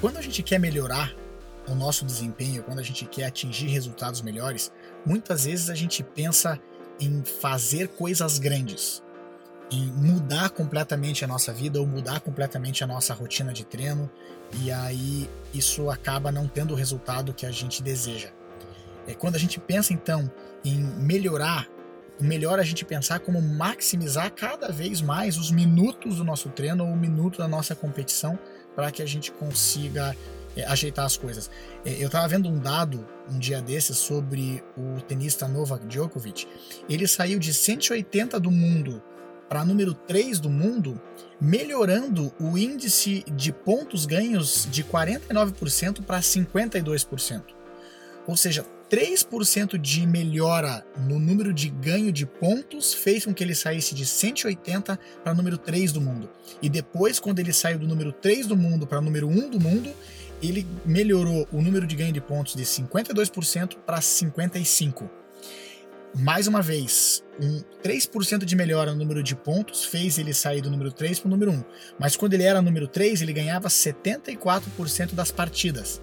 Quando a gente quer melhorar o nosso desempenho, quando a gente quer atingir resultados melhores, muitas vezes a gente pensa em fazer coisas grandes, em mudar completamente a nossa vida ou mudar completamente a nossa rotina de treino, e aí isso acaba não tendo o resultado que a gente deseja. É quando a gente pensa então em melhorar, melhor a gente pensar como maximizar cada vez mais os minutos do nosso treino ou o minuto da nossa competição para que a gente consiga é, ajeitar as coisas. É, eu estava vendo um dado um dia desses sobre o tenista Novak Djokovic. Ele saiu de 180 do mundo para número 3 do mundo, melhorando o índice de pontos ganhos de 49% para 52%. Ou seja, 3% de melhora no número de ganho de pontos fez com que ele saísse de 180 para número 3 do mundo. E depois, quando ele saiu do número 3 do mundo para número 1 do mundo, ele melhorou o número de ganho de pontos de 52% para 55%. Mais uma vez, um 3% de melhora no número de pontos fez ele sair do número 3 para o número 1. Mas quando ele era número 3, ele ganhava 74% das partidas.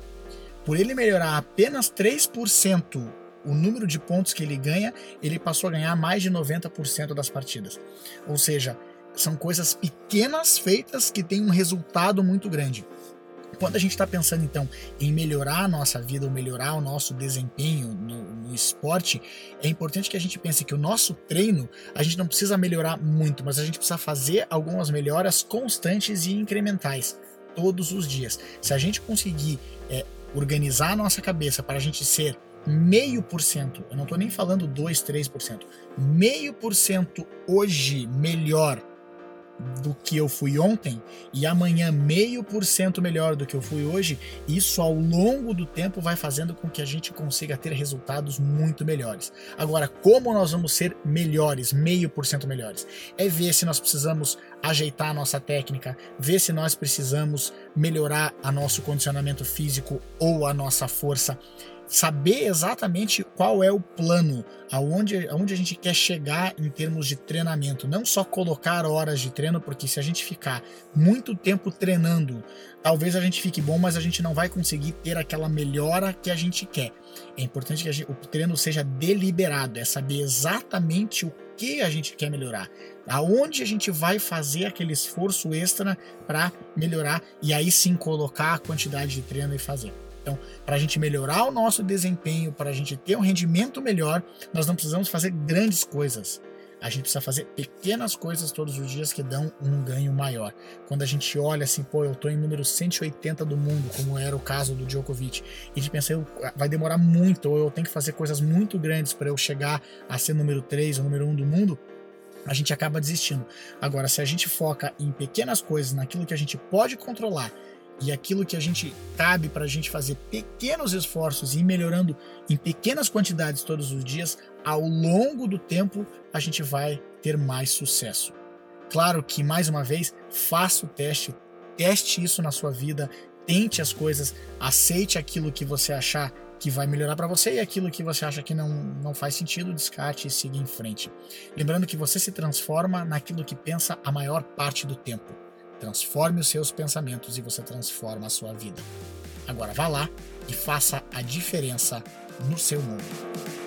Por ele melhorar apenas 3% o número de pontos que ele ganha, ele passou a ganhar mais de 90% das partidas. Ou seja, são coisas pequenas feitas que têm um resultado muito grande. Quando a gente está pensando então em melhorar a nossa vida ou melhorar o nosso desempenho no, no, esporte, é importante que a gente pense que o nosso treino a gente não precisa melhorar muito, mas a gente precisa fazer algumas melhoras constantes e incrementais todos os dias. Se a gente conseguir é, organizar a nossa cabeça para a gente ser meio por cento, eu não estou nem falando 2, 3%, meio por cento hoje melhor do que eu fui ontem e amanhã meio por cento melhor do que eu fui hoje, isso ao longo do tempo vai fazendo com que a gente consiga ter resultados muito melhores. Agora, como nós vamos ser melhores, meio por cento melhores? É ver se nós precisamos ajeitar a nossa técnica, ver se nós precisamos melhorar a nosso condicionamento físico ou a nossa força saber exatamente qual é o plano, aonde, aonde a gente quer chegar em termos de treinamento. Não só colocar horas de treino, porque se a gente ficar muito tempo treinando, talvez a gente fique bom, mas a gente não vai conseguir ter aquela melhora que a gente quer. É importante que gente, o treino seja deliberado, é saber exatamente o que a gente quer melhorar, aonde a gente vai fazer aquele esforço extra para melhorar e aí sim colocar a quantidade de treino e fazer. Então, para a gente melhorar o nosso desempenho, para a gente ter um rendimento melhor, nós não precisamos fazer grandes coisas. A gente precisa fazer pequenas coisas todos os dias que dão um ganho maior. Quando a gente olha assim, pô, eu tô em número 180 do mundo, como era o caso do Djokovic, e a gente pensa, vai demorar muito, ou eu tenho que fazer coisas muito grandes para eu chegar a ser número 3 ou número 1 do mundo, a gente acaba desistindo. Agora, se a gente foca em pequenas coisas, naquilo que a gente pode controlar, e aquilo que a gente cabe para a gente fazer pequenos esforços e ir melhorando em pequenas quantidades todos os dias, ao longo do tempo a gente vai ter mais sucesso. Claro que, mais uma vez, faça o teste, teste isso na sua vida, tente as coisas, aceite aquilo que você achar que vai melhorar para você e aquilo que você acha que não, não faz sentido, descarte e siga em frente. Lembrando que você se transforma naquilo que pensa a maior parte do tempo. Transforme os seus pensamentos e você transforma a sua vida. Agora vá lá e faça a diferença no seu mundo.